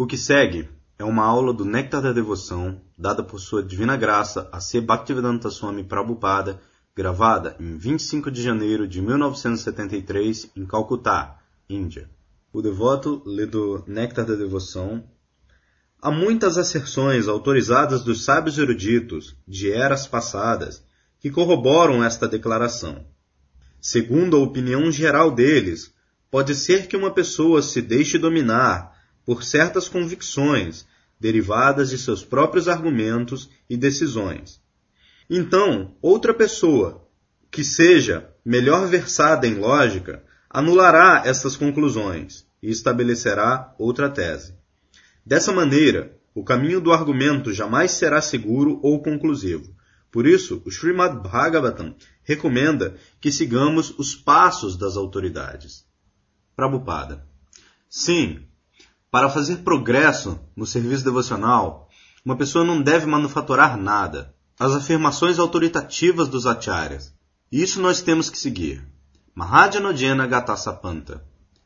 O que segue é uma aula do Néctar da Devoção, dada por sua divina graça a C. Bhaktivedanta Swami Prabhupada, gravada em 25 de janeiro de 1973 em Calcutá, Índia. O devoto lê do Néctar da Devoção. Há muitas asserções autorizadas dos sábios eruditos de eras passadas que corroboram esta declaração. Segundo a opinião geral deles, pode ser que uma pessoa se deixe dominar por certas convicções derivadas de seus próprios argumentos e decisões. Então, outra pessoa que seja melhor versada em lógica anulará estas conclusões e estabelecerá outra tese. Dessa maneira, o caminho do argumento jamais será seguro ou conclusivo. Por isso, o Srimad Bhagavatam recomenda que sigamos os passos das autoridades. Prabhupada. Sim, para fazer progresso no serviço devocional, uma pessoa não deve manufaturar nada. As afirmações autoritativas dos acharyas. Isso nós temos que seguir. Mahajanojena Gatasapanta.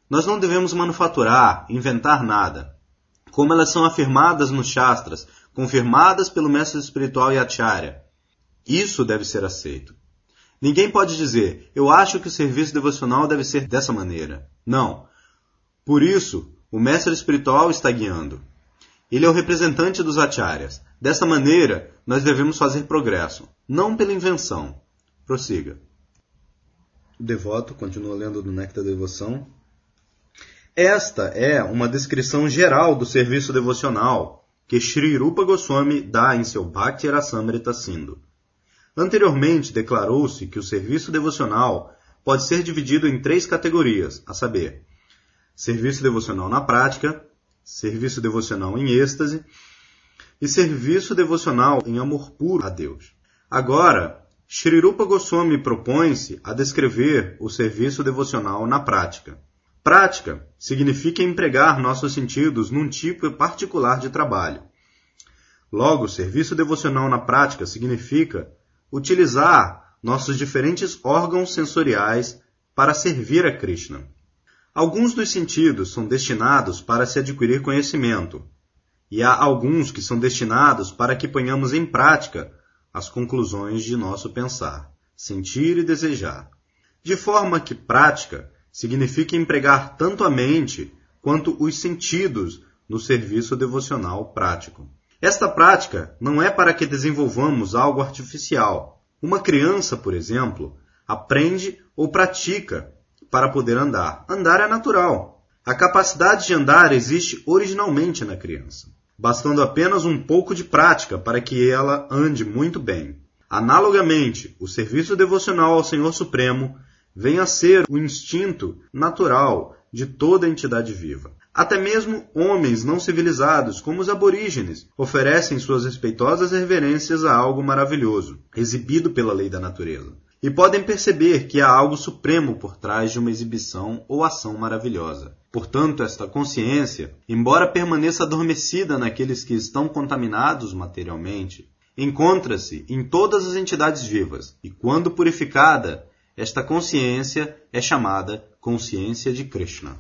Nós não devemos manufaturar, inventar nada. Como elas são afirmadas nos Shastras, confirmadas pelo mestre espiritual e acharya. Isso deve ser aceito. Ninguém pode dizer, eu acho que o serviço devocional deve ser dessa maneira. Não. Por isso, o mestre espiritual está guiando. Ele é o representante dos acharyas. Dessa maneira, nós devemos fazer progresso, não pela invenção. Prossiga. O devoto continua lendo do Néctar da Devoção. Esta é uma descrição geral do serviço devocional que Sri Rupa Goswami dá em seu Bhakti Rasamrita Sindhu. Anteriormente declarou-se que o serviço devocional pode ser dividido em três categorias, a saber, serviço devocional na prática, serviço devocional em êxtase e serviço devocional em amor puro a Deus. Agora, Sri Rupa Goswami propõe-se a descrever o serviço devocional na prática. Prática significa empregar nossos sentidos num tipo particular de trabalho. Logo, serviço devocional na prática significa utilizar nossos diferentes órgãos sensoriais para servir a Krishna. Alguns dos sentidos são destinados para se adquirir conhecimento, e há alguns que são destinados para que ponhamos em prática as conclusões de nosso pensar, sentir e desejar. De forma que prática significa empregar tanto a mente quanto os sentidos no serviço devocional prático. Esta prática não é para que desenvolvamos algo artificial. Uma criança, por exemplo, aprende ou pratica para poder andar. Andar é natural. A capacidade de andar existe originalmente na criança, bastando apenas um pouco de prática para que ela ande muito bem. Analogamente, o serviço devocional ao Senhor Supremo vem a ser o instinto natural de toda entidade viva. Até mesmo homens não civilizados, como os aborígenes, oferecem suas respeitosas reverências a algo maravilhoso, exibido pela lei da natureza e podem perceber que há algo supremo por trás de uma exibição ou ação maravilhosa. Portanto, esta consciência, embora permaneça adormecida naqueles que estão contaminados materialmente, encontra-se em todas as entidades vivas, e quando purificada, esta consciência é chamada consciência de Krishna.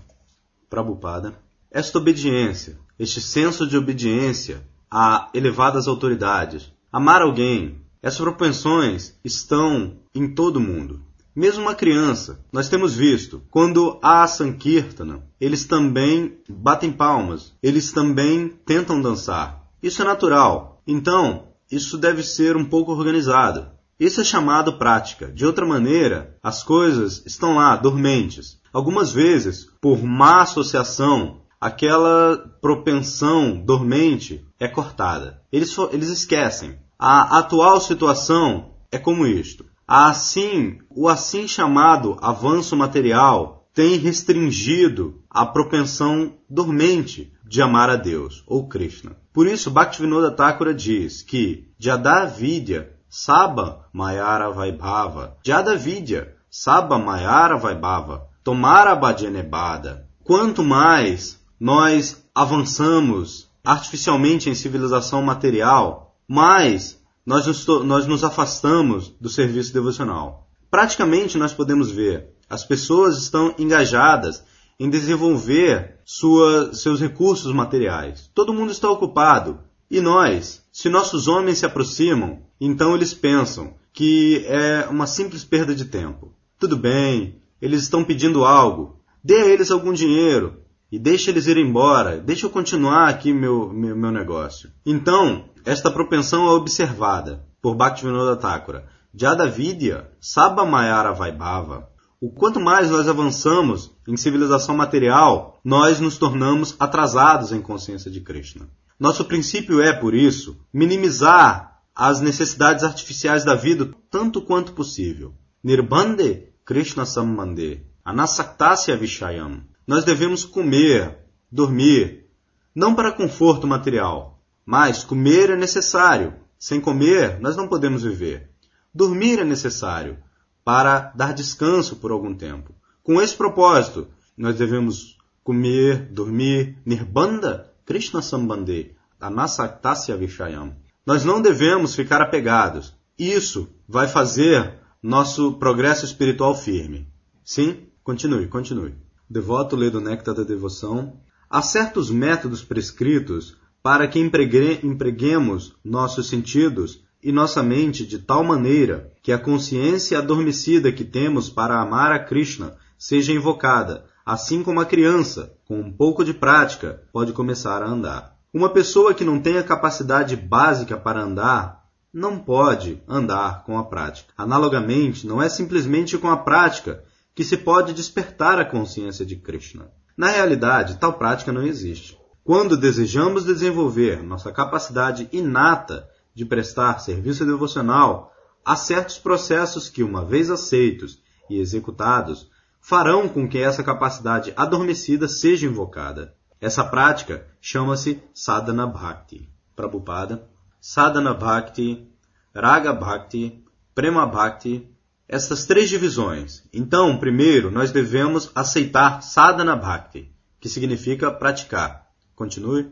Prabhupada. Esta obediência, este senso de obediência a elevadas autoridades, amar alguém, essas propensões estão em todo mundo. Mesmo uma criança, nós temos visto, quando há Sankirtana, eles também batem palmas, eles também tentam dançar. Isso é natural. Então, isso deve ser um pouco organizado. Isso é chamado prática. De outra maneira, as coisas estão lá, dormentes. Algumas vezes, por má associação, aquela propensão dormente é cortada. Eles, eles esquecem. A atual situação é como isto. Assim, o assim chamado avanço material tem restringido a propensão dormente de amar a Deus, ou Krishna. Por isso, Bhaktivinoda Thakura diz que Jada Vidya Saba Mayara Vaibhava Jada Vidya Saba Mayara Vaibhava Tomara Bhajanebada Quanto mais nós avançamos artificialmente em civilização material, mas nós nos, nós nos afastamos do serviço devocional. Praticamente nós podemos ver as pessoas estão engajadas em desenvolver sua, seus recursos materiais. Todo mundo está ocupado. E nós, se nossos homens se aproximam, então eles pensam que é uma simples perda de tempo. Tudo bem, eles estão pedindo algo. Dê a eles algum dinheiro e deixe eles ir embora. Deixe eu continuar aqui meu, meu, meu negócio. Então, esta propensão é observada por Bhaktivinoda Thakura. Jada Vidya, Sabha Mayara Vaibhava, o quanto mais nós avançamos em civilização material, nós nos tornamos atrasados em consciência de Krishna. Nosso princípio é, por isso, minimizar as necessidades artificiais da vida tanto quanto possível. Nirbande Krishna Sambande, Anasaktasya Vishayam. Nós devemos comer, dormir, não para conforto material, mas comer é necessário. Sem comer, nós não podemos viver. Dormir é necessário para dar descanso por algum tempo. Com esse propósito, nós devemos comer, dormir, nirbanda, Krishna Sambande, Anasaktasya Vishayam. Nós não devemos ficar apegados. Isso vai fazer nosso progresso espiritual firme. Sim? Continue, continue. Devoto lê do Néctar da Devoção. Há certos métodos prescritos para que empreguemos nossos sentidos e nossa mente de tal maneira que a consciência adormecida que temos para amar a Krishna seja invocada, assim como a criança, com um pouco de prática, pode começar a andar. Uma pessoa que não tem a capacidade básica para andar não pode andar com a prática. Analogamente, não é simplesmente com a prática que se pode despertar a consciência de Krishna. Na realidade, tal prática não existe. Quando desejamos desenvolver nossa capacidade inata de prestar serviço devocional, há certos processos que, uma vez aceitos e executados, farão com que essa capacidade adormecida seja invocada. Essa prática chama-se Sadhana Bhakti. Prabhupada. Sadhana Bhakti, Raga Bhakti, Prema Bhakti, essas três divisões. Então, primeiro, nós devemos aceitar Sadhana Bhakti, que significa praticar. Continue.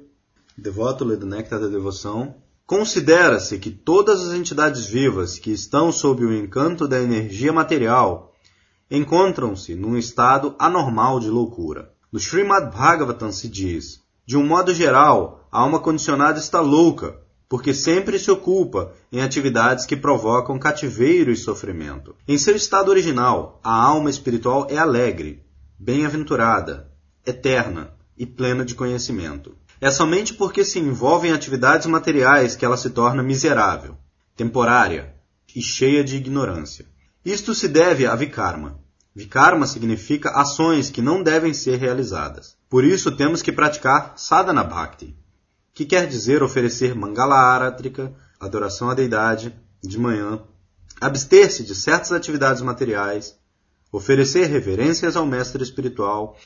Devoto lê do Néctar da Devoção. Considera-se que todas as entidades vivas que estão sob o encanto da energia material encontram-se num estado anormal de loucura. No Srimad Bhagavatam se diz: de um modo geral, a alma condicionada está louca, porque sempre se ocupa em atividades que provocam cativeiro e sofrimento. Em seu estado original, a alma espiritual é alegre, bem-aventurada, eterna e plena de conhecimento. É somente porque se envolve em atividades materiais que ela se torna miserável, temporária e cheia de ignorância. Isto se deve a vikarma. Vikarma significa ações que não devem ser realizadas. Por isso temos que praticar sadhana bhakti, que quer dizer oferecer mangala áratrica, adoração à deidade, de manhã, abster-se de certas atividades materiais, oferecer reverências ao mestre espiritual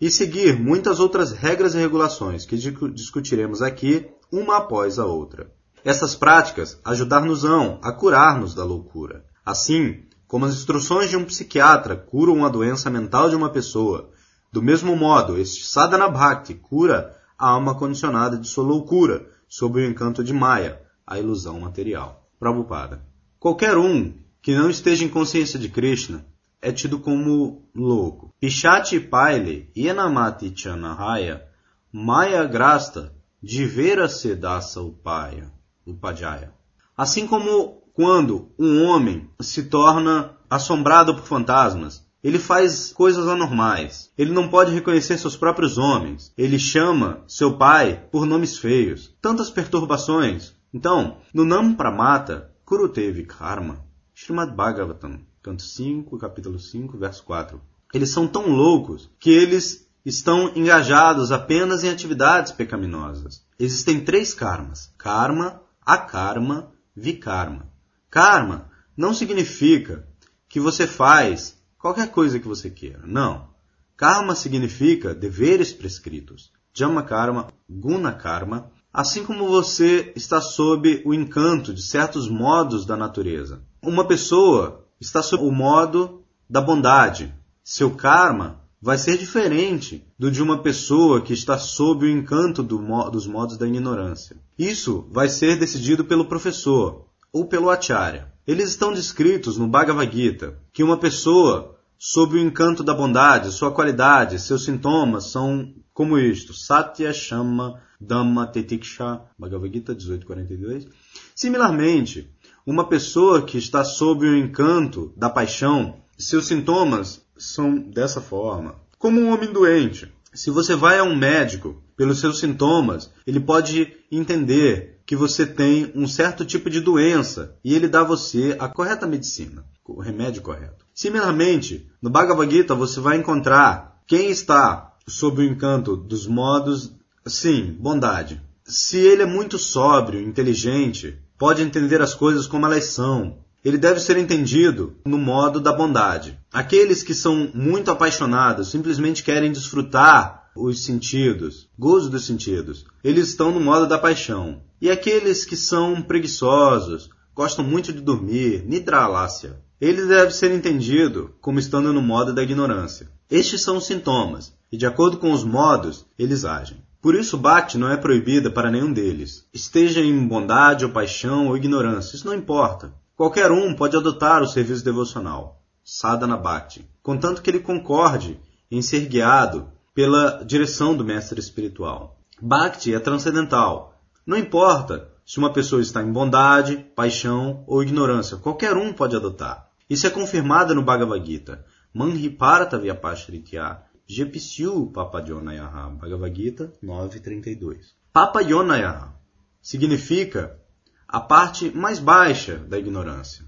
e seguir muitas outras regras e regulações que discutiremos aqui, uma após a outra. Essas práticas ajudar-nos-ão a curar-nos da loucura. Assim, como as instruções de um psiquiatra curam a doença mental de uma pessoa, do mesmo modo, este sadhana bhakti cura a alma condicionada de sua loucura, sob o encanto de Maya, a ilusão material. Prabhupada. Qualquer um que não esteja em consciência de Krishna é tido como louco. Pichati Paile Yanamati Chanahaya Maya Grasta Divera Sedasa Upaya, Upajaya. Assim como quando um homem se torna assombrado por fantasmas, ele faz coisas anormais. Ele não pode reconhecer seus próprios homens. Ele chama seu pai por nomes feios. Tantas perturbações. Então, no Nam Pramata, Kurutevi Karma, Srimad Bhagavatam, canto 5, capítulo 5, verso 4. Eles são tão loucos que eles estão engajados apenas em atividades pecaminosas. Existem três karmas: karma, akarma, vikarma. Karma não significa que você faz qualquer coisa que você queira. Não. Karma significa deveres prescritos. Jama karma, guna karma, assim como você está sob o encanto de certos modos da natureza. Uma pessoa está sob o modo da bondade. Seu karma vai ser diferente do de uma pessoa que está sob o encanto do dos modos da ignorância. Isso vai ser decidido pelo professor ou pelo acharya. Eles estão descritos no Bhagavad Gita que uma pessoa sob o encanto da bondade, sua qualidade, seus sintomas são como isto: Satya Shama Dhamma Tetiksha, Bhagavad Gita 1842. Similarmente, uma pessoa que está sob o encanto da paixão, seus sintomas são dessa forma. Como um homem doente, se você vai a um médico pelos seus sintomas, ele pode entender que você tem um certo tipo de doença e ele dá a você a correta medicina, o remédio correto. Similarmente, no Bhagavad Gita você vai encontrar quem está sob o encanto dos modos, sim, bondade. Se ele é muito sóbrio, inteligente, pode entender as coisas como elas são. Ele deve ser entendido no modo da bondade. Aqueles que são muito apaixonados simplesmente querem desfrutar os sentidos, gozo dos sentidos. Eles estão no modo da paixão. E aqueles que são preguiçosos, gostam muito de dormir, nidralácia. Ele deve ser entendido como estando no modo da ignorância. Estes são os sintomas, e de acordo com os modos, eles agem. Por isso, Bhakti não é proibida para nenhum deles. Esteja em bondade ou paixão ou ignorância, isso não importa. Qualquer um pode adotar o serviço devocional, sadhana bhakti, contanto que ele concorde em ser guiado pela direção do mestre espiritual. Bhakti é transcendental. Não importa se uma pessoa está em bondade, paixão ou ignorância, qualquer um pode adotar. Isso é confirmado no Bhagavad Gita. Manhiparata Vyapashritya Jepsiu Papayonayaha, Bhagavad Gita 9.32. Papayonayaha significa a parte mais baixa da ignorância.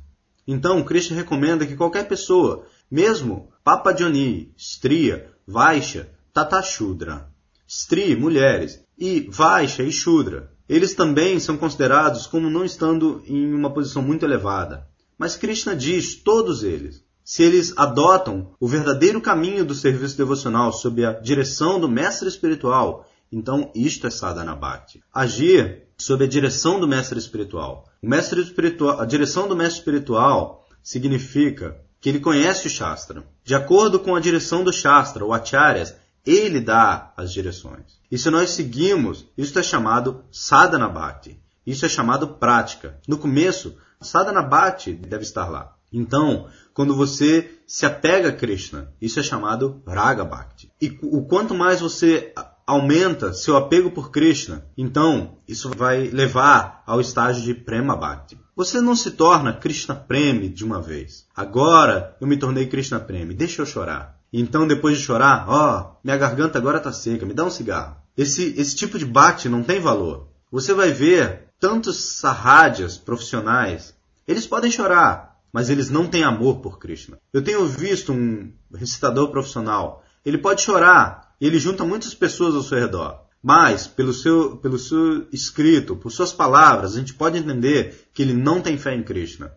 Então, Krishna recomenda que qualquer pessoa, mesmo Papajoni, Stria, Vaisha, Tatashudra, Stri, mulheres, e Vaisha e Shudra, eles também são considerados como não estando em uma posição muito elevada. Mas Krishna diz todos eles se eles adotam o verdadeiro caminho do serviço devocional sob a direção do mestre espiritual, então isto é sadhana bhakti. Agir sob a direção do mestre espiritual. O mestre espiritual, a direção do mestre espiritual significa que ele conhece o Shastra. De acordo com a direção do Shastra, o Acharyas, ele dá as direções. E se nós seguimos, isso é chamado sadhana bhakti. Isso é chamado prática. No começo, sadhana bhakti deve estar lá. Então, quando você se apega a Krishna, isso é chamado Raga Bhakti. E o quanto mais você aumenta seu apego por Krishna, então isso vai levar ao estágio de Prema Bhakti. Você não se torna Krishna Premi de uma vez. Agora eu me tornei Krishna Premi, deixa eu chorar. Então depois de chorar, ó, oh, minha garganta agora está seca, me dá um cigarro. Esse, esse tipo de Bhakti não tem valor. Você vai ver tantos sarrádias profissionais, eles podem chorar, mas eles não têm amor por Krishna. Eu tenho visto um recitador profissional, ele pode chorar, e ele junta muitas pessoas ao seu redor. Mas, pelo seu, pelo seu escrito, por suas palavras, a gente pode entender que ele não tem fé em Krishna.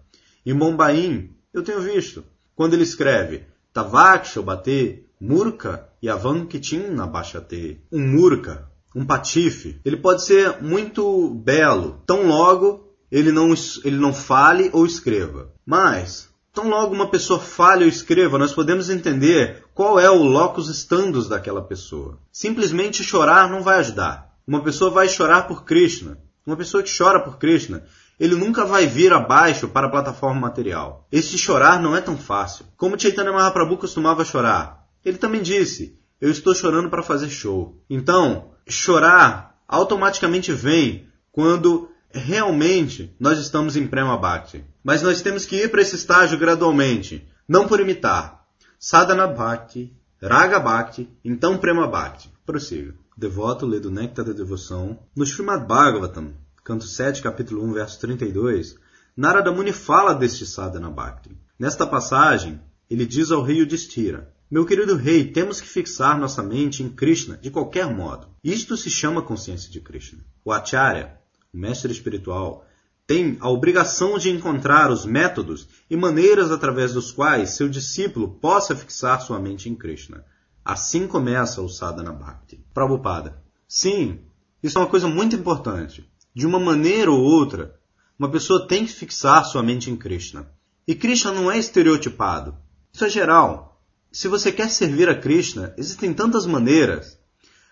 Em Bombaim, eu tenho visto, quando ele escreve Tavak Shobate Murka Yavan Kitin Nabashate. Um murka, um patife, ele pode ser muito belo, tão logo ele não, ele não fale ou escreva. Mas, tão logo uma pessoa fale ou escreva, nós podemos entender qual é o locus standus daquela pessoa. Simplesmente chorar não vai ajudar. Uma pessoa vai chorar por Krishna. Uma pessoa que chora por Krishna, ele nunca vai vir abaixo para a plataforma material. Esse chorar não é tão fácil. Como Chaitanya Mahaprabhu costumava chorar. Ele também disse, eu estou chorando para fazer show. Então, chorar automaticamente vem quando realmente nós estamos em Prema Bhakti. Mas nós temos que ir para esse estágio gradualmente, não por imitar. Sadhana Bhakti, Raga Bhakti, então Prema Bhakti. Prossiga. devoto lê do Néctar da Devoção. No Srimad Bhagavatam, canto 7, capítulo 1, verso 32, Narada Muni fala deste Sadhana Bhakti. Nesta passagem, ele diz ao rei Yudhishthira, meu querido rei, temos que fixar nossa mente em Krishna de qualquer modo. Isto se chama consciência de Krishna. O Acharya, o mestre espiritual, tem a obrigação de encontrar os métodos e maneiras através dos quais seu discípulo possa fixar sua mente em Krishna. Assim começa o Sadhana Bhakti. Prabhupada. Sim, isso é uma coisa muito importante. De uma maneira ou outra, uma pessoa tem que fixar sua mente em Krishna. E Krishna não é estereotipado. Isso é geral. Se você quer servir a Krishna, existem tantas maneiras.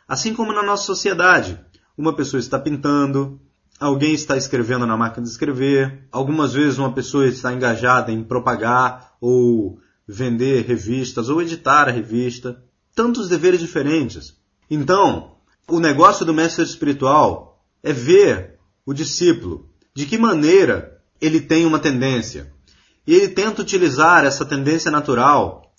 Assim como na nossa sociedade. Uma pessoa está pintando, alguém está escrevendo na máquina de escrever, algumas vezes uma pessoa está engajada em propagar ou vender revistas ou editar a revista, tantos deveres diferentes. Então, o negócio do mestre espiritual é ver o discípulo de que maneira ele tem uma tendência. E ele tenta utilizar essa tendência natural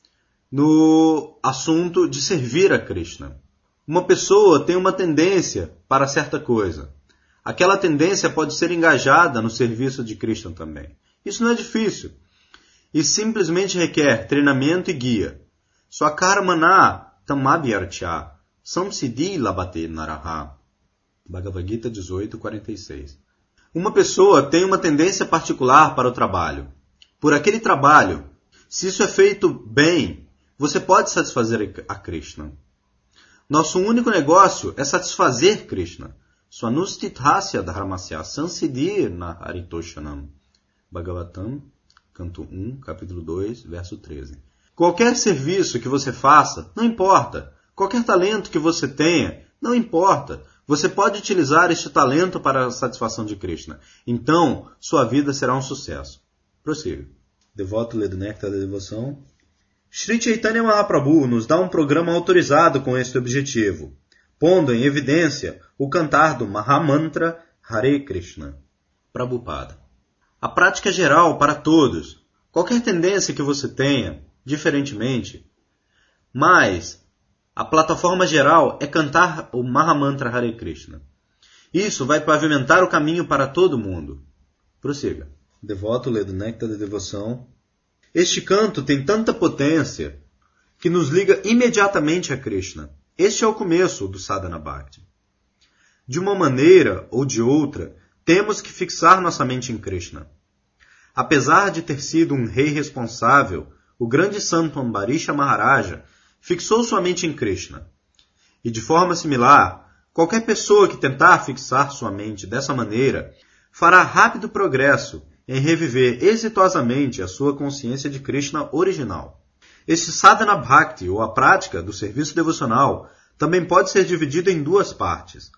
no assunto de servir a Krishna. Uma pessoa tem uma tendência para certa coisa. Aquela tendência pode ser engajada no serviço de Krishna também. Isso não é difícil. E simplesmente requer treinamento e guia. Swakarmana tamabhyarcha samsiddhi labate naraha. Bhagavad Gita 18:46. Uma pessoa tem uma tendência particular para o trabalho. Por aquele trabalho, se isso é feito bem, você pode satisfazer a Krishna. Nosso único negócio é satisfazer Krishna. Swanustithasya dharmasya sansidir na haritoshanam. Bhagavatam, canto 1, capítulo 2, verso 13. Qualquer serviço que você faça, não importa. Qualquer talento que você tenha, não importa. Você pode utilizar este talento para a satisfação de Krishna. Então, sua vida será um sucesso. Prossiga. Devoto lê do Néctar da Devoção. Sri Chaitanya Mahaprabhu nos dá um programa autorizado com este objetivo, pondo em evidência o cantar do Mahamantra Hare Krishna. Prabhupada. A prática geral para todos. Qualquer tendência que você tenha, diferentemente, mas a plataforma geral é cantar o Mahamantra Hare Krishna. Isso vai pavimentar o caminho para todo mundo. Prossiga. Devoto lê do Néctar da Devoção. Este canto tem tanta potência que nos liga imediatamente a Krishna. Este é o começo do Sadhana Bhakti. De uma maneira ou de outra, temos que fixar nossa mente em Krishna. Apesar de ter sido um rei responsável, o grande santo Ambarisha Maharaja fixou sua mente em Krishna. E de forma similar, qualquer pessoa que tentar fixar sua mente dessa maneira fará rápido progresso em reviver exitosamente a sua consciência de Krishna original. Este sadhana bhakti, ou a prática do serviço devocional, também pode ser dividido em duas partes.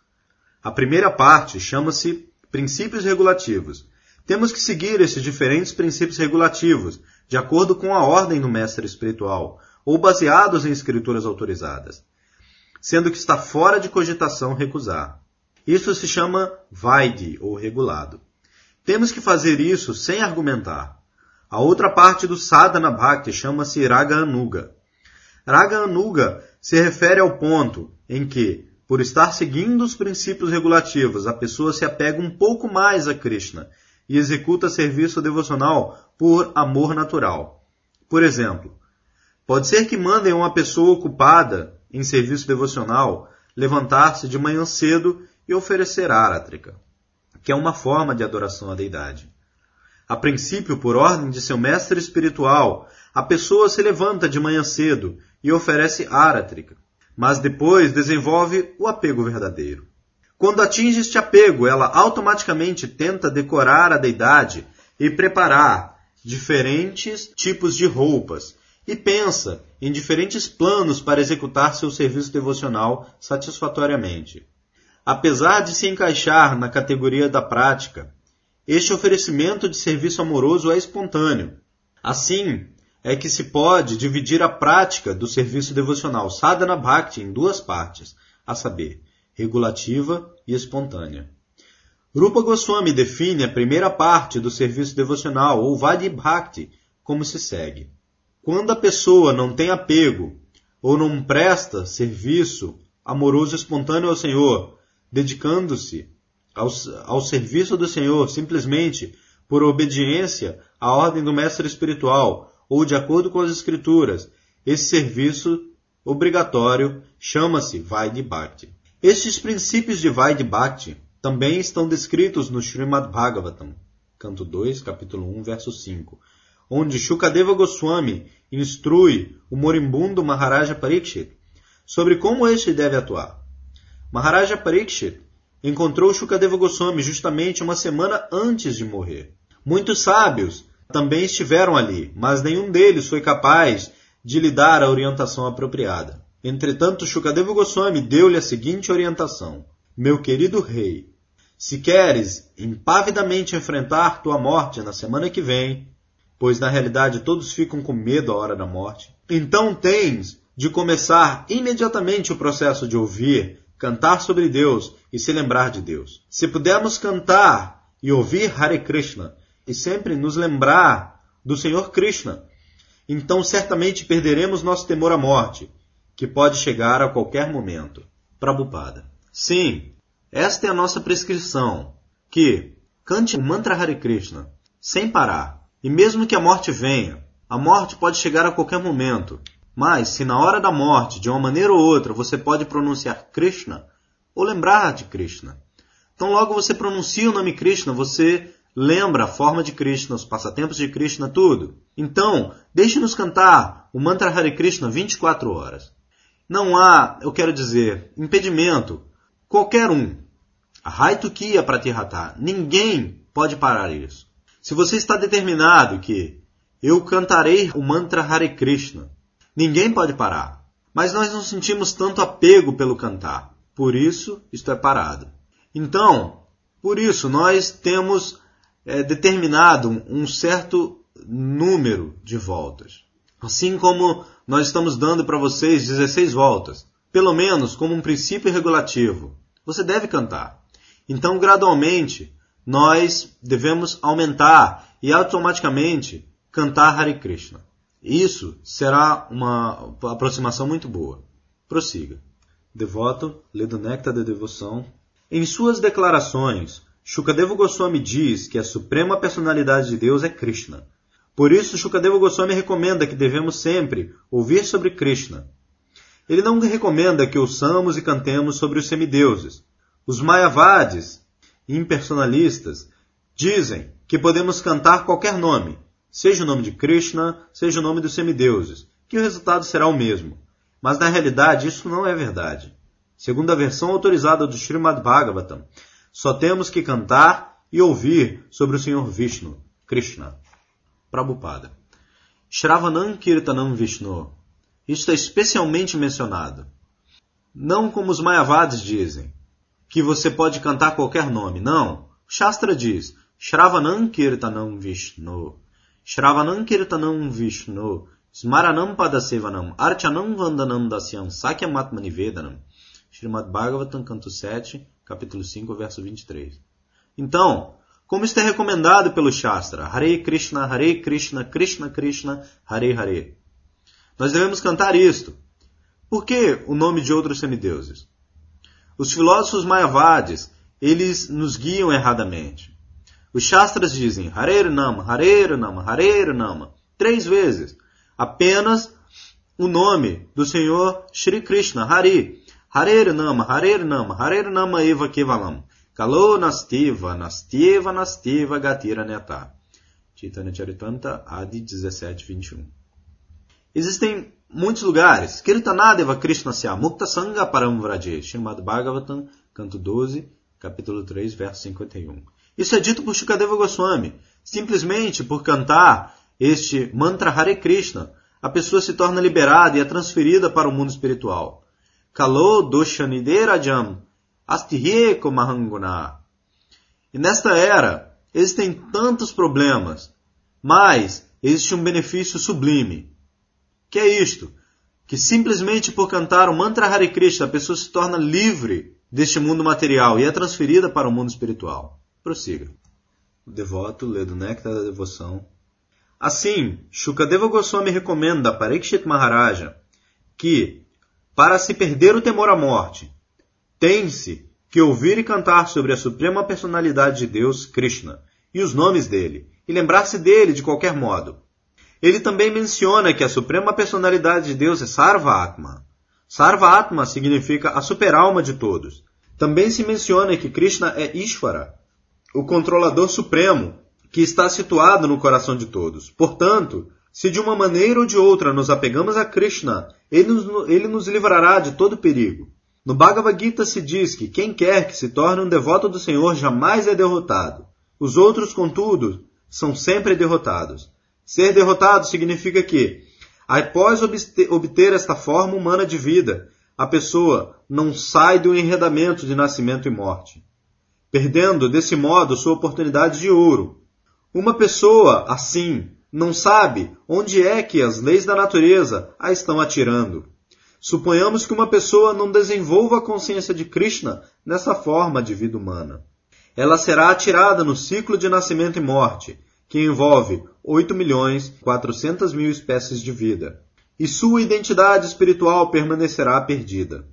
A primeira parte chama-se princípios regulativos. Temos que seguir esses diferentes princípios regulativos, de acordo com a ordem do mestre espiritual, ou baseados em escrituras autorizadas, sendo que está fora de cogitação recusar. Isso se chama vaide, ou regulado. Temos que fazer isso sem argumentar. A outra parte do sadhana bhakti chama-se raga anuga. Raga anuga se refere ao ponto em que, por estar seguindo os princípios regulativos, a pessoa se apega um pouco mais a Krishna e executa serviço devocional por amor natural. Por exemplo, Pode ser que mandem uma pessoa ocupada em serviço devocional levantar-se de manhã cedo e oferecer áratrica, que é uma forma de adoração à deidade. A princípio, por ordem de seu mestre espiritual, a pessoa se levanta de manhã cedo e oferece áratrica, mas depois desenvolve o apego verdadeiro. Quando atinge este apego, ela automaticamente tenta decorar a deidade e preparar diferentes tipos de roupas e pensa em diferentes planos para executar seu serviço devocional satisfatoriamente. Apesar de se encaixar na categoria da prática, este oferecimento de serviço amoroso é espontâneo. Assim, é que se pode dividir a prática do serviço devocional sadhana bhakti em duas partes, a saber, regulativa e espontânea. Rupa Goswami define a primeira parte do serviço devocional, ou Vadi Bhakti, como se segue. Quando a pessoa não tem apego ou não presta serviço amoroso espontâneo ao Senhor, dedicando-se ao, ao serviço do Senhor simplesmente por obediência à ordem do mestre espiritual ou de acordo com as escrituras, esse serviço obrigatório chama-se Vaidhi Bhakti. Estes princípios de Vaidhi Bhakti também estão descritos no Srimad Bhagavatam, canto 2, capítulo 1, verso 5, onde Shukadeva Goswami instrui o moribundo Maharaja Parikshit sobre como este deve atuar. Maharaja Parikshit encontrou Shukadeva Goswami justamente uma semana antes de morrer. Muitos sábios também estiveram ali, mas nenhum deles foi capaz de lhe dar a orientação apropriada. Entretanto, Shukadeva Goswami deu-lhe a seguinte orientação: Meu querido rei, se queres impavidamente enfrentar tua morte na semana que vem, pois na realidade todos ficam com medo à hora da morte. Então tens de começar imediatamente o processo de ouvir, cantar sobre Deus e se lembrar de Deus. Se pudermos cantar e ouvir Hare Krishna e sempre nos lembrar do Senhor Krishna, então certamente perderemos nosso temor à morte, que pode chegar a qualquer momento. Prabhupada. Sim, esta é a nossa prescrição, que cante o mantra Hare Krishna sem parar. E mesmo que a morte venha, a morte pode chegar a qualquer momento. Mas se na hora da morte, de uma maneira ou outra, você pode pronunciar Krishna ou lembrar de Krishna. Então logo você pronuncia o nome Krishna, você lembra a forma de Krishna, os passatempos de Krishna, tudo. Então, deixe-nos cantar o mantra Hare Krishna 24 horas. Não há, eu quero dizer, impedimento. Qualquer um. Raitukiya Pratihata. Ninguém pode parar isso. Se você está determinado que eu cantarei o mantra Hare Krishna, ninguém pode parar. Mas nós não sentimos tanto apego pelo cantar. Por isso, isto é parado. Então, por isso, nós temos é, determinado um certo número de voltas. Assim como nós estamos dando para vocês 16 voltas, pelo menos como um princípio regulativo. Você deve cantar. Então, gradualmente, nós devemos aumentar e automaticamente cantar Hare Krishna. Isso será uma aproximação muito boa. Prossiga. Devoto, lê do Néctar da Devoção. Em suas declarações, Shukadeva Goswami diz que a suprema personalidade de Deus é Krishna. Por isso, Shukadeva Goswami recomenda que devemos sempre ouvir sobre Krishna. Ele não recomenda que ouçamos e cantemos sobre os semideuses. Os Mayavadis, impersonalistas, dizem que podemos cantar qualquer nome, seja o nome de Krishna, seja o nome dos semideuses, que o resultado será o mesmo. Mas na realidade isso não é verdade. Segundo a versão autorizada do Srimad Bhagavatam, só temos que cantar e ouvir sobre o Senhor Vishnu, Krishna. Prabhupada. Shravanam Kirtanam Vishnu. Isto é especialmente mencionado. Não como os Mayavadis dizem, que você pode cantar qualquer nome. Não. Shastra diz Shravanam Kirtanam Vishnu. Shravanam Kirtanam Vishnu. Smaranam Padasevanam. Archanam Vandanam Dasyam. Sakyamatmani Vedanam. Srimad Bhagavatam, canto 7, capítulo 5, verso 23. Então, como isto é recomendado pelo Shastra, Hare Krishna, Hare Krishna, Krishna Krishna, Hare Hare. Nós devemos cantar isto. Por que o nome de outros semideuses? Os filósofos mayavadis, eles nos guiam erradamente. Os Shastras dizem Hare Nama, Hare Nama, Hare Nama, três vezes. Apenas o nome do Senhor Shri Krishna, Hari. Harer Nama, Harer Nama, Harer Nama Eva Kevalam. Kalo Nastiva, Nastiva, Nastiva, Gatira Neta. Chaitanya Charitamrita, Adi 17, 21. Existem muitos lugares. Kirtanadeva Krishna Sya Mukta Sangha Paramvraje. Srimad Bhagavatam, canto 12, capítulo 3, verso 51. Isso é dito por Shukadeva Goswami. Simplesmente por cantar este mantra Hare Krishna, a pessoa se torna liberada e é transferida para o mundo espiritual. Kalo Doshanidera-jam Astiheko Mahanguna. E nesta era, existem tantos problemas, mas existe um benefício sublime. Que é isto? Que simplesmente por cantar o mantra Hare Krishna, a pessoa se torna livre deste mundo material e é transferida para o mundo espiritual. Prossiga. O devoto lê do Néctar da Devoção. Assim, Shukadeva Goswami recomenda a Parikshit Maharaja que, para se perder o temor à morte, tem-se que ouvir e cantar sobre a suprema personalidade de Deus, Krishna, e os nomes dele, e lembrar-se dele de qualquer modo. Ele também menciona que a suprema personalidade de Deus é Sarva Atma. Sarva Atma significa a superalma de todos. Também se menciona que Krishna é Ishvara, o controlador supremo, que está situado no coração de todos. Portanto, se de uma maneira ou de outra nos apegamos a Krishna, ele nos, ele nos livrará de todo perigo. No Bhagavad Gita se diz que quem quer que se torne um devoto do Senhor jamais é derrotado. Os outros, contudo, são sempre derrotados. Ser derrotado significa que, após obter esta forma humana de vida, a pessoa não sai do enredamento de nascimento e morte, perdendo desse modo sua oportunidade de ouro. Uma pessoa assim não sabe onde é que as leis da natureza a estão atirando. Suponhamos que uma pessoa não desenvolva a consciência de Krishna nessa forma de vida humana. Ela será atirada no ciclo de nascimento e morte, que envolve 8 milhões 400 mil espécies de vida, e sua identidade espiritual permanecerá perdida.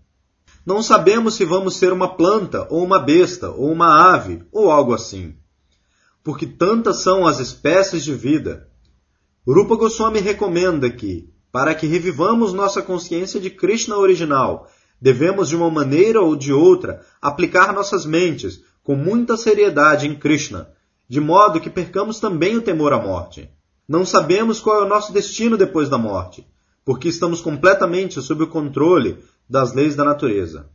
Não sabemos se vamos ser uma planta, ou uma besta, ou uma ave, ou algo assim. Porque tantas são as espécies de vida. Rupa Goswami recomenda que, para que revivamos nossa consciência de Krishna original, devemos de uma maneira ou de outra aplicar nossas mentes com muita seriedade em Krishna, de modo que percamos também o temor à morte. Não sabemos qual é o nosso destino depois da morte, porque estamos completamente sob o controle das leis da natureza.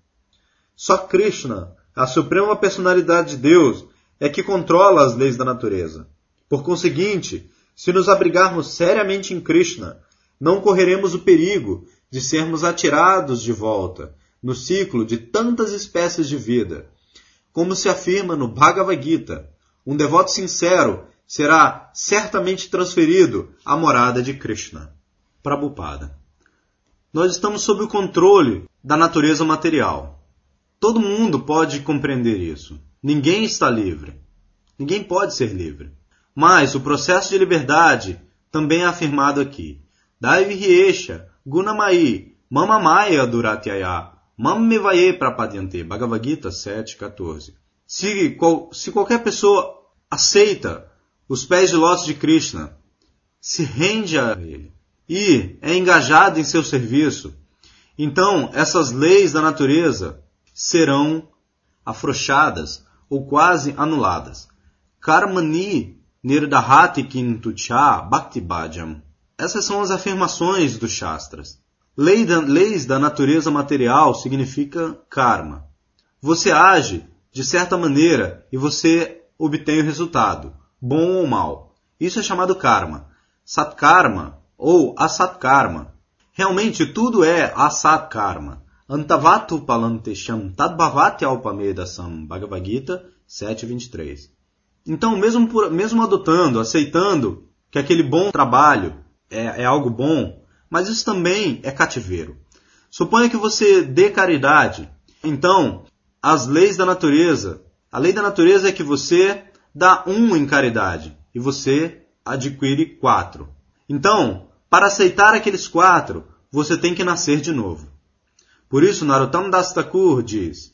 Só Krishna, a suprema personalidade de Deus, é que controla as leis da natureza. Por conseguinte, se nos abrigarmos seriamente em Krishna, não correremos o perigo de sermos atirados de volta no ciclo de tantas espécies de vida. Como se afirma no Bhagavad Gita, um devoto sincero será certamente transferido à morada de Krishna. Prabhupada. Nós estamos sob o controle da natureza material. Todo mundo pode compreender isso. Ninguém está livre. Ninguém pode ser livre. Mas o processo de liberdade também é afirmado aqui. Daivihyesha, Gunamai, Mamamaya Duratyaya, Mammevaye Prapadyante, Bhagavad Gita 7.14. Se, qual, se qualquer pessoa aceita os pés de lótus de Krishna, se rende a ele e é engajado em seu serviço, então essas leis da natureza serão afrouxadas ou quase anuladas. Karmani nirdahati kintucha bhaktibhajam. Essas são as afirmações dos Shastras. Lei da, leis da natureza material significa karma. Você age de certa maneira e você obtém o resultado, bom ou mal. Isso é chamado karma. Satkarma ou asatkarma. Realmente tudo é asatkarma. Antavatu palantesham tadbhavati alpamedasam. Bhagavad Gita 7.23. Então, mesmo, por, mesmo adotando, aceitando que aquele bom trabalho é, é algo bom, mas isso também é cativeiro. Suponha que você dê caridade. Então, as leis da natureza, a lei da natureza é que você dá um em caridade e você adquire quatro. Então, para aceitar aqueles quatro, você tem que nascer de novo. Por isso, Narottam Das Thakur diz: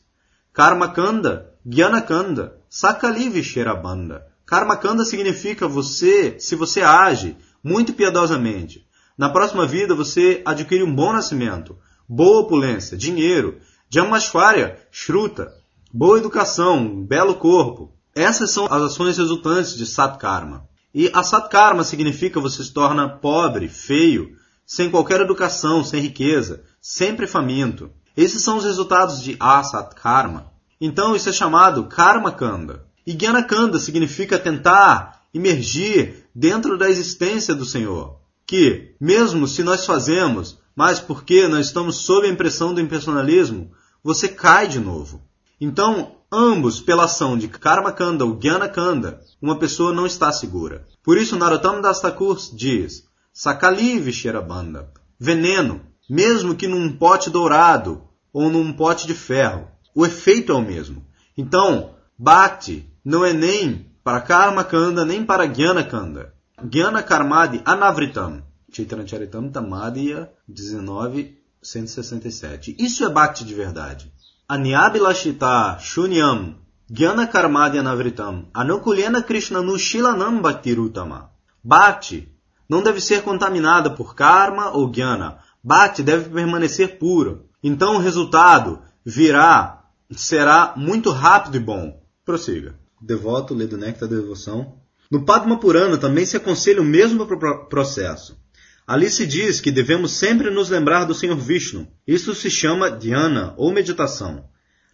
Karma Kanda, Gyana Kanda, Sakali Visherabanda. Karma Kanda significa você, se você age muito piedosamente. Na próxima vida você adquire um bom nascimento, boa opulência, dinheiro, Jamashwarya, Shruta, boa educação, um belo corpo. Essas são as ações resultantes de Satkarma. E a Satkarma significa você se torna pobre, feio, sem qualquer educação, sem riqueza, sempre faminto. Esses são os resultados de Asat Karma. Então isso é chamado Karma Kanda. E Gyana Kanda significa tentar emergir dentro da existência do Senhor. Que, mesmo se nós fazemos, mas porque nós estamos sob a impressão do impersonalismo, você cai de novo. Então, ambos pela ação de Karma Kanda ou Gyana Kanda, uma pessoa não está segura. Por isso, Narottam Das Thakur diz, Sakali Visherabanda, veneno, mesmo que num pote dourado ou num pote de ferro, o efeito é o mesmo. Então, Bhakti não é nem para Karma Kanda nem para Gyana Kanda. Gyana Karmadi Anavritam. Chaitanya Tamadya 19.167. Isso é Bhakti de verdade. Anyabhilashita Shunyam Gyana Karmadya Navritam Anukulena Krishnanu Shilanam Bhaktirutama. Bhakti não deve ser contaminada por karma ou jnana. Bhakti deve permanecer puro. Então o resultado virá, será muito rápido e bom. Prossiga. Devoto lê do Néctar da Devoção. No Padma Purana também se aconselha o mesmo processo. Ali se diz que devemos sempre nos lembrar do Senhor Vishnu. Isso se chama dhyana ou meditação.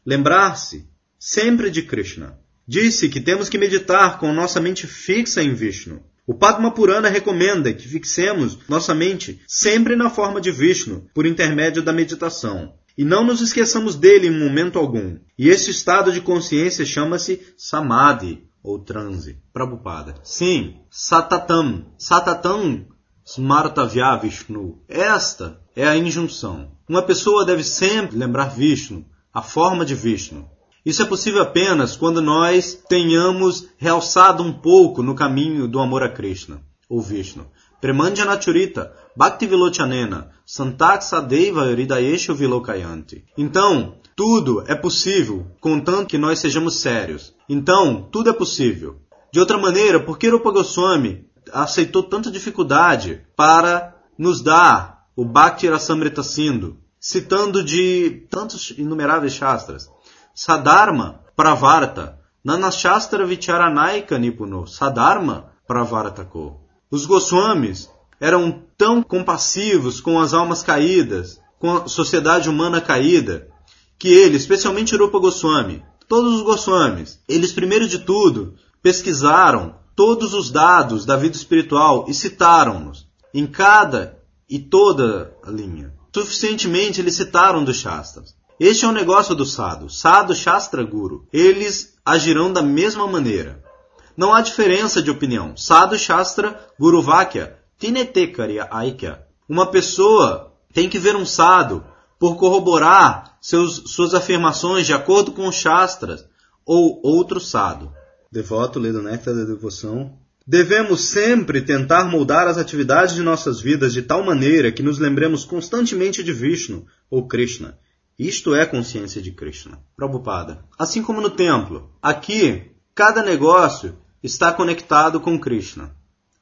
Lembrar-se sempre de Krishna. Disse que temos que meditar com nossa mente fixa em Vishnu. O Padma Purana recomenda que fixemos nossa mente sempre na forma de Vishnu, por intermédio da meditação. E não nos esqueçamos dele em momento algum. E esse estado de consciência chama-se Samadhi, ou transe. Prabhupada. Sim, Satatam. Satatam Smartavya Vishnu. Esta é a injunção. Uma pessoa deve sempre lembrar Vishnu, a forma de Vishnu. Isso é possível apenas quando nós tenhamos realçado um pouco no caminho do amor a Krishna, ou Vishnu. Premanjanachurita, Bhakti Vilochanena, Santak Sadeva Hridayeshu Vilokayanti. Então, tudo é possível, contanto que nós sejamos sérios. Então, tudo é possível. De outra maneira, por que Rupa Goswami aceitou tanta dificuldade para nos dar o Bhakti Rasamrita Sindhu, citando de tantos inumeráveis shastras? Sadharma Pravarta, Nanashastra Vicharanaika Nipuno, Sadharma Pravartako. Os Goswamis eram tão compassivos com as almas caídas, com a sociedade humana caída, que ele, especialmente Rupa Goswami, todos os Goswamis, eles primeiro de tudo pesquisaram todos os dados da vida espiritual e citaram-nos em cada e toda a linha. Suficientemente eles citaram dos Shastras. Este é o negócio do Sadhu. Sadhu Shastra Guru. Eles agirão da mesma maneira. Não há diferença de opinião. Sadhu Shastra Guru Vakya Tinetekarya Aikya. Uma pessoa tem que ver um sadhu por corroborar seus, suas afirmações de acordo com os Shastras ou outro sadhu. Devoto lendo Néctar da Devoção. Devemos sempre tentar moldar as atividades de nossas vidas de tal maneira que nos lembremos constantemente de Vishnu ou Krishna. Isto é consciência de Krishna. Prabhupada. Assim como no templo, aqui cada negócio está conectado com Krishna.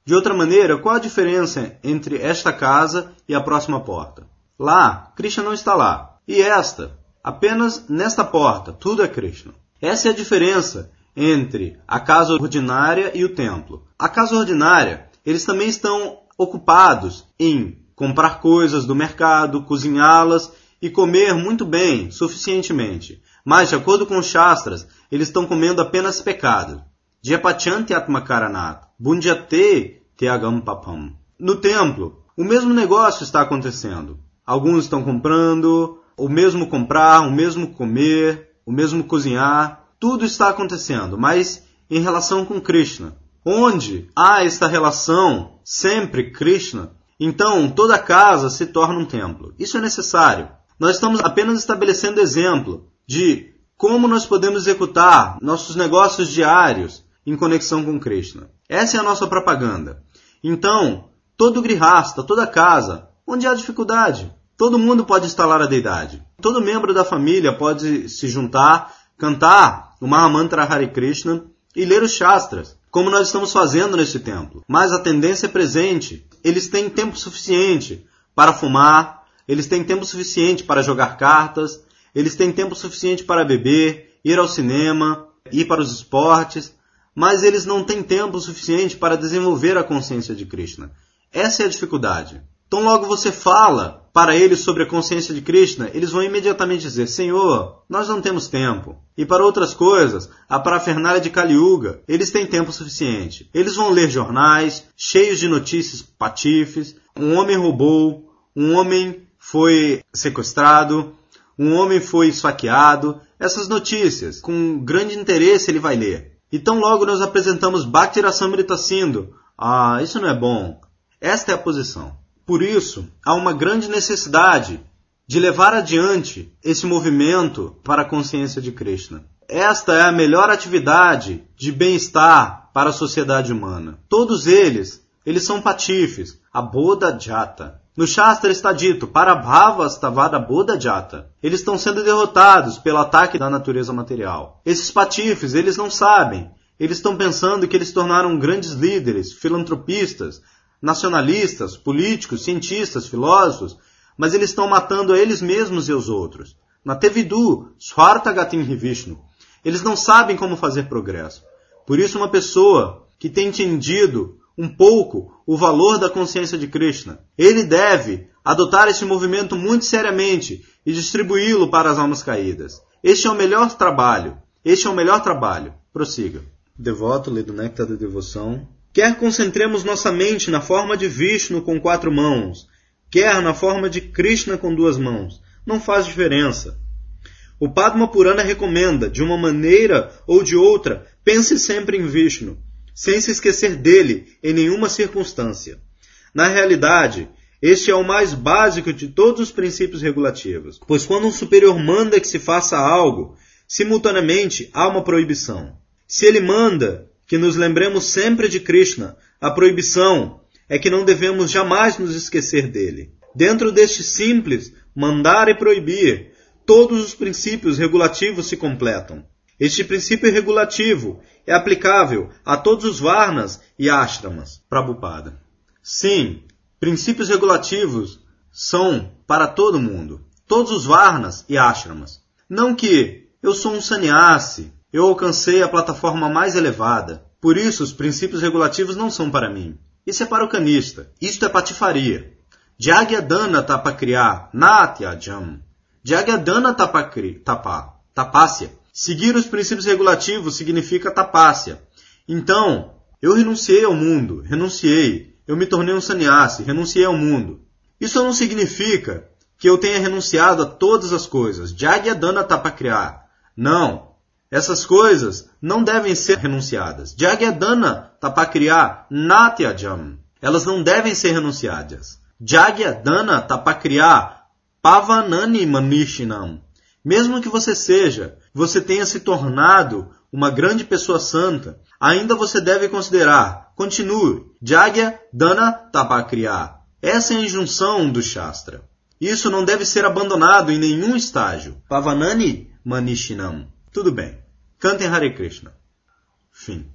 De outra maneira, qual a diferença entre esta casa e a próxima porta? Lá, Krishna não está lá. E esta, apenas nesta porta, tudo é Krishna. Essa é a diferença entre a casa ordinária e o templo. A casa ordinária, eles também estão ocupados em comprar coisas do mercado, cozinhá-las e comer muito bem, suficientemente. Mas, de acordo com os Shastras, eles estão comendo apenas pecado. Jepachanti Atmakaranat, Bunjate Teagam Papam. No templo, o mesmo negócio está acontecendo. Alguns estão comprando, o mesmo comprar, o mesmo comer, o mesmo cozinhar. Tudo está acontecendo, mas em relação com Krishna. Onde há esta relação sempre Krishna, então toda casa se torna um templo. Isso é necessário. Nós estamos apenas estabelecendo exemplo de como nós podemos executar nossos negócios diários em conexão com Krishna. Essa é a nossa propaganda. Então, todo grihasta, toda casa, onde há dificuldade, todo mundo pode instalar a deidade. Todo membro da família pode se juntar, cantar o Mahamantra Hare Krishna e ler os Shastras, como nós estamos fazendo neste templo. Mas a tendência é presente. Eles têm tempo suficiente para fumar, eles têm tempo suficiente para jogar cartas, eles têm tempo suficiente para beber, ir ao cinema, ir para os esportes, mas eles não têm tempo suficiente para desenvolver a consciência de Krishna. Essa é a dificuldade. Então, logo você fala para eles sobre a consciência de Krishna, eles vão imediatamente dizer: Senhor, nós não temos tempo. E para outras coisas, a parafernália de Kali Yuga, eles têm tempo suficiente. Eles vão ler jornais cheios de notícias patifes: um homem roubou, um homem foi sequestrado, um homem foi esfaqueado. Essas notícias, com grande interesse, ele vai ler. Então logo nós apresentamos Bhakti Rasamrita Sindhu. Ah, isso não é bom. Esta é a posição. Por isso, há uma grande necessidade de levar adiante esse movimento para a consciência de Krishna. Esta é a melhor atividade de bem-estar para a sociedade humana. Todos eles, eles são patifes, a Bodha Jata. No Shastra está dito, para Bhavas Tavada Bodha Jata. Eles estão sendo derrotados pelo ataque da natureza material. Esses patifes, eles não sabem. Eles estão pensando que eles tornaram grandes líderes, filantropistas, nacionalistas, políticos, cientistas, filósofos, mas eles estão matando a eles mesmos e os outros. Na Tevidu, Swarta Gatim Vishnu. Eles não sabem como fazer progresso. Por isso, uma pessoa que tem entendido um pouco o valor da consciência de Krishna. Ele deve adotar esse movimento muito seriamente e distribuí-lo para as almas caídas. Este é o melhor trabalho. Este é o melhor trabalho. Prossiga. Devoto, lê do Néctar da Devoção. Quer concentremos nossa mente na forma de Vishnu com quatro mãos, quer na forma de Krishna com duas mãos. Não faz diferença. O Padma Purana recomenda, de uma maneira ou de outra, pense sempre em Vishnu, sem se esquecer dele em nenhuma circunstância. Na realidade, este é o mais básico de todos os princípios regulativos, pois quando um superior manda que se faça algo, simultaneamente há uma proibição. Se ele manda que nos lembremos sempre de Krishna, a proibição é que não devemos jamais nos esquecer dele. Dentro deste simples mandar e proibir, todos os princípios regulativos se completam. Este princípio regulativo é aplicável a todos os varnas e ashramas. Prabhupada. Sim, princípios regulativos são para todo mundo, todos os varnas e ashramas. Não que eu sou um sannyasi, eu alcancei a plataforma mais elevada, por isso os princípios regulativos não são para mim. Isso é para o canista. Isto é patifaria. Jagyadana tapakriya natyajam. Jagyadana tapakri, tapa, tapácia. Seguir os princípios regulativos significa tapácia. Então, eu renunciei ao mundo, renunciei. Eu me tornei um sannyasi, renunciei ao mundo. Isso não significa que eu tenha renunciado a todas as coisas. Jagyadana tapakriya. Não. Essas coisas não devem ser renunciadas. Jagyadana tapakriya natyajam. Elas não devem ser renunciadas. Jagyadana tapakriya pavanani manishinam. Mesmo que você seja, você tenha se tornado uma grande pessoa santa, ainda você deve considerar, continue, Jagya Dana Tapakriya. Essa é a injunção do Shastra. Isso não deve ser abandonado em nenhum estágio. Pavanani Manishinam. Tudo bem. Cantem Hare Krishna. Fim.